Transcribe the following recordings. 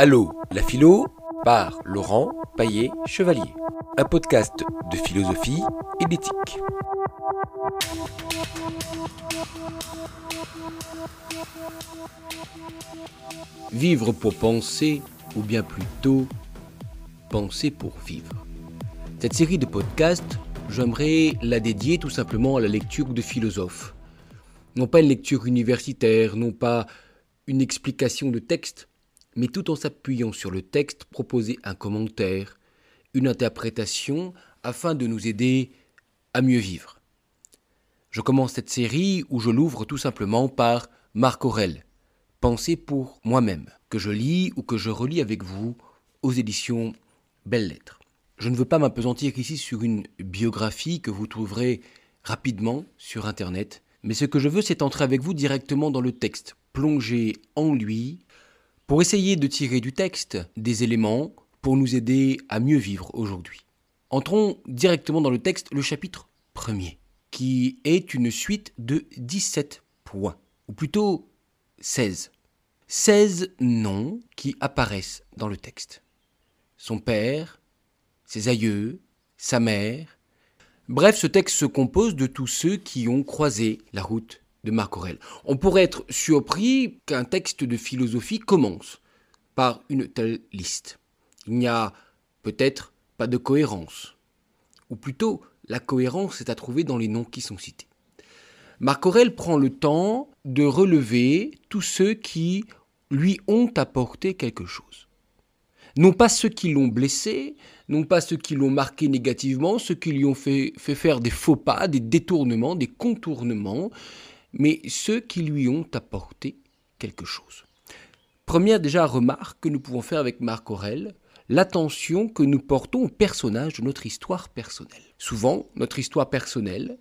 Allô, la philo par Laurent Paillet-Chevalier. Un podcast de philosophie et d'éthique. Vivre pour penser, ou bien plutôt penser pour vivre. Cette série de podcasts, j'aimerais la dédier tout simplement à la lecture de philosophes. Non pas une lecture universitaire, non pas une explication de texte, mais tout en s'appuyant sur le texte, proposer un commentaire, une interprétation, afin de nous aider à mieux vivre. Je commence cette série où je l'ouvre tout simplement par Marc Aurel, Pensée pour moi-même, que je lis ou que je relis avec vous aux éditions Belles Lettres. Je ne veux pas m'apesantir ici sur une biographie que vous trouverez rapidement sur Internet, mais ce que je veux, c'est entrer avec vous directement dans le texte, plonger en lui, pour essayer de tirer du texte des éléments pour nous aider à mieux vivre aujourd'hui. Entrons directement dans le texte, le chapitre premier, qui est une suite de 17 points, ou plutôt 16. 16 noms qui apparaissent dans le texte. Son père, ses aïeux, sa mère. Bref, ce texte se compose de tous ceux qui ont croisé la route de Marc Aurèle. On pourrait être surpris qu'un texte de philosophie commence par une telle liste. Il n'y a peut-être pas de cohérence. Ou plutôt, la cohérence est à trouver dans les noms qui sont cités. Marc Aurèle prend le temps de relever tous ceux qui lui ont apporté quelque chose. Non pas ceux qui l'ont blessé, non pas ceux qui l'ont marqué négativement, ceux qui lui ont fait, fait, faire des faux pas, des détournements, des contournements, mais ceux qui lui ont apporté quelque chose. Première déjà remarque que nous pouvons faire avec Marc Aurèle, l'attention que nous portons au personnage de notre histoire personnelle. Souvent, notre histoire personnelle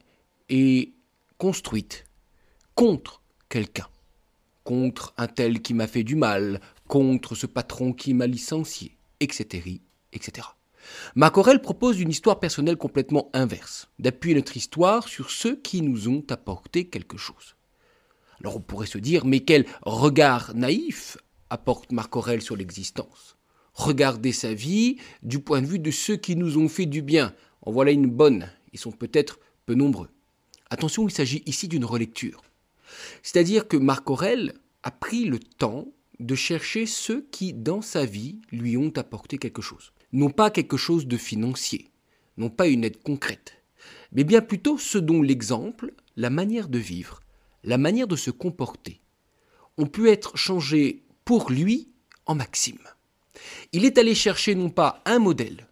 est construite contre quelqu'un, contre un tel qui m'a fait du mal, contre ce patron qui m'a licencié, etc., etc. Marc Aurèle propose une histoire personnelle complètement inverse, d'appuyer notre histoire sur ceux qui nous ont apporté quelque chose. Alors on pourrait se dire, mais quel regard naïf apporte Marc Aurèle sur l'existence? Regardez sa vie du point de vue de ceux qui nous ont fait du bien. En voilà une bonne, ils sont peut-être peu nombreux. Attention, il s'agit ici d'une relecture. C'est-à-dire que Marc Aurèle a pris le temps de chercher ceux qui, dans sa vie, lui ont apporté quelque chose. Non pas quelque chose de financier, non pas une aide concrète, mais bien plutôt ce dont l'exemple, la manière de vivre, la manière de se comporter, ont pu être changés pour lui en maxime. Il est allé chercher non pas un modèle,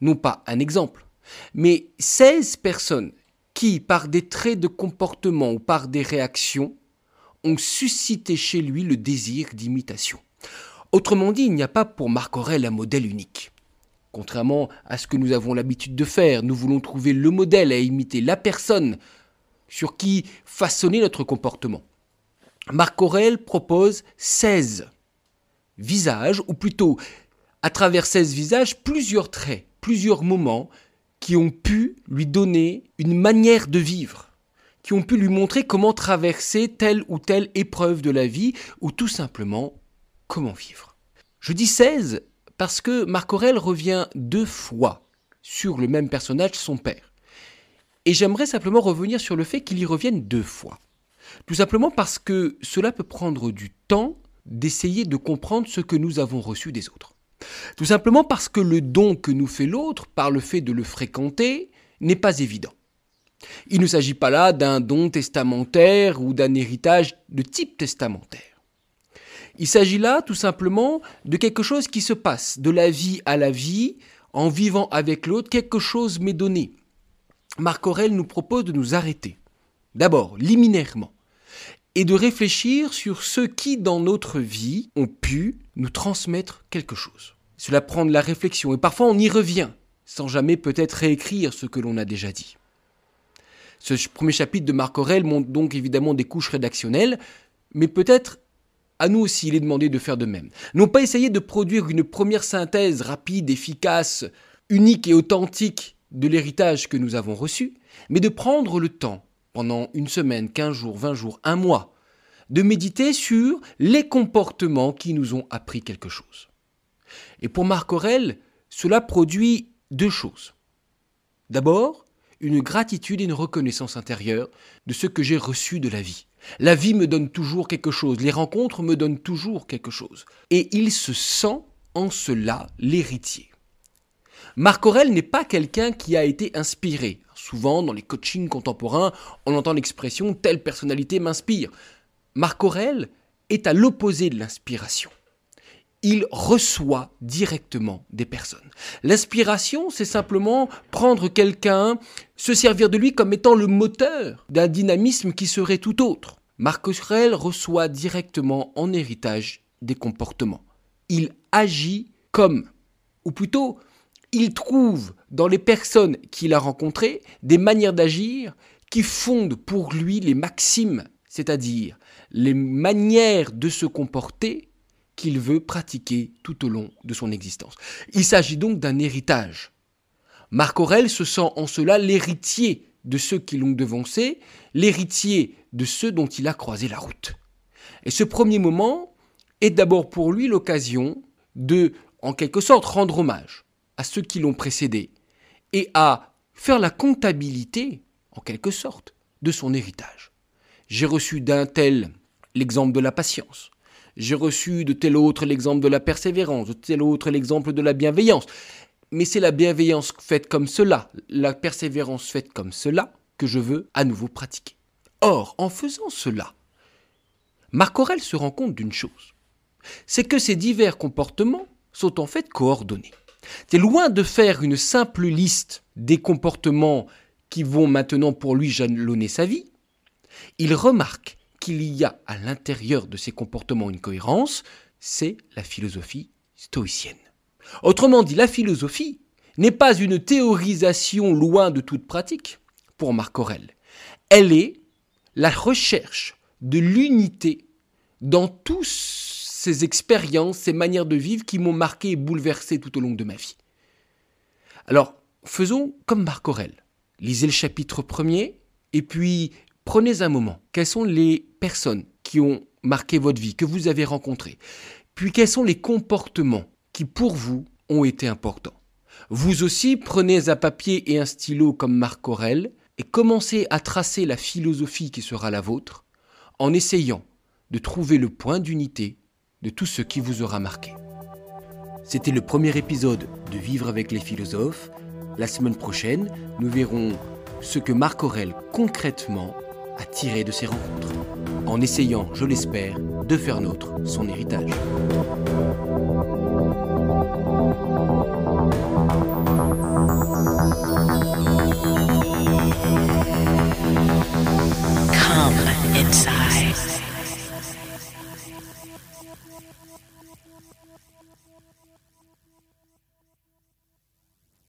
non pas un exemple, mais 16 personnes qui, par des traits de comportement ou par des réactions, ont suscité chez lui le désir d'imitation. Autrement dit, il n'y a pas pour Marc Aurèle un modèle unique. Contrairement à ce que nous avons l'habitude de faire, nous voulons trouver le modèle à imiter, la personne sur qui façonner notre comportement. Marc Aurèle propose 16 visages, ou plutôt, à travers 16 visages, plusieurs traits, plusieurs moments qui ont pu lui donner une manière de vivre, qui ont pu lui montrer comment traverser telle ou telle épreuve de la vie, ou tout simplement comment vivre. Je dis 16 parce que Marc Aurèle revient deux fois sur le même personnage, son père. Et j'aimerais simplement revenir sur le fait qu'il y revienne deux fois. Tout simplement parce que cela peut prendre du temps d'essayer de comprendre ce que nous avons reçu des autres. Tout simplement parce que le don que nous fait l'autre par le fait de le fréquenter n'est pas évident. Il ne s'agit pas là d'un don testamentaire ou d'un héritage de type testamentaire. Il s'agit là tout simplement de quelque chose qui se passe de la vie à la vie, en vivant avec l'autre, quelque chose m'est donné. Marc Aurèle nous propose de nous arrêter, d'abord liminairement, et de réfléchir sur ceux qui, dans notre vie, ont pu nous transmettre quelque chose. Cela prend de la réflexion, et parfois on y revient, sans jamais peut-être réécrire ce que l'on a déjà dit. Ce premier chapitre de Marc Aurèle montre donc évidemment des couches rédactionnelles, mais peut-être à nous aussi il est demandé de faire de même. Non pas essayer de produire une première synthèse rapide, efficace, unique et authentique de l'héritage que nous avons reçu, mais de prendre le temps pendant une semaine, quinze jours, vingt jours, un mois, de méditer sur les comportements qui nous ont appris quelque chose. Et pour Marc Aurel, cela produit deux choses. D'abord, une gratitude et une reconnaissance intérieure de ce que j'ai reçu de la vie. La vie me donne toujours quelque chose, les rencontres me donnent toujours quelque chose. Et il se sent en cela l'héritier. Marc Aurel n'est pas quelqu'un qui a été inspiré. Souvent, dans les coachings contemporains, on entend l'expression telle personnalité m'inspire. Marc Aurel est à l'opposé de l'inspiration il reçoit directement des personnes. L'inspiration, c'est simplement prendre quelqu'un, se servir de lui comme étant le moteur d'un dynamisme qui serait tout autre. Marc Aurèle reçoit directement en héritage des comportements. Il agit comme, ou plutôt, il trouve dans les personnes qu'il a rencontrées des manières d'agir qui fondent pour lui les maximes, c'est-à-dire les manières de se comporter qu'il veut pratiquer tout au long de son existence. Il s'agit donc d'un héritage. Marc Aurèle se sent en cela l'héritier de ceux qui l'ont devancé, l'héritier de ceux dont il a croisé la route. Et ce premier moment est d'abord pour lui l'occasion de, en quelque sorte, rendre hommage à ceux qui l'ont précédé et à faire la comptabilité, en quelque sorte, de son héritage. J'ai reçu d'un tel l'exemple de la patience, j'ai reçu de tel autre l'exemple de la persévérance, de tel autre l'exemple de la bienveillance. Mais c'est la bienveillance faite comme cela, la persévérance faite comme cela, que je veux à nouveau pratiquer. Or, en faisant cela, Marc Aurel se rend compte d'une chose, c'est que ces divers comportements sont en fait coordonnés. C'est loin de faire une simple liste des comportements qui vont maintenant pour lui jalonner sa vie. Il remarque qu'il y a à l'intérieur de ces comportements une cohérence, c'est la philosophie stoïcienne. Autrement dit, la philosophie n'est pas une théorisation loin de toute pratique pour Marc Aurel. Elle est la recherche de l'unité dans toutes ces expériences, ces manières de vivre qui m'ont marqué et bouleversé tout au long de ma vie. Alors, faisons comme Marc Aurel. Lisez le chapitre premier, et puis Prenez un moment. Quelles sont les personnes qui ont marqué votre vie, que vous avez rencontrées? Puis quels sont les comportements qui pour vous ont été importants? Vous aussi prenez un papier et un stylo comme Marc Aurel et commencez à tracer la philosophie qui sera la vôtre en essayant de trouver le point d'unité de tout ce qui vous aura marqué. C'était le premier épisode de Vivre avec les philosophes. La semaine prochaine, nous verrons ce que Marc Aurel concrètement à tirer de ces rencontres, en essayant, je l'espère, de faire nôtre son héritage.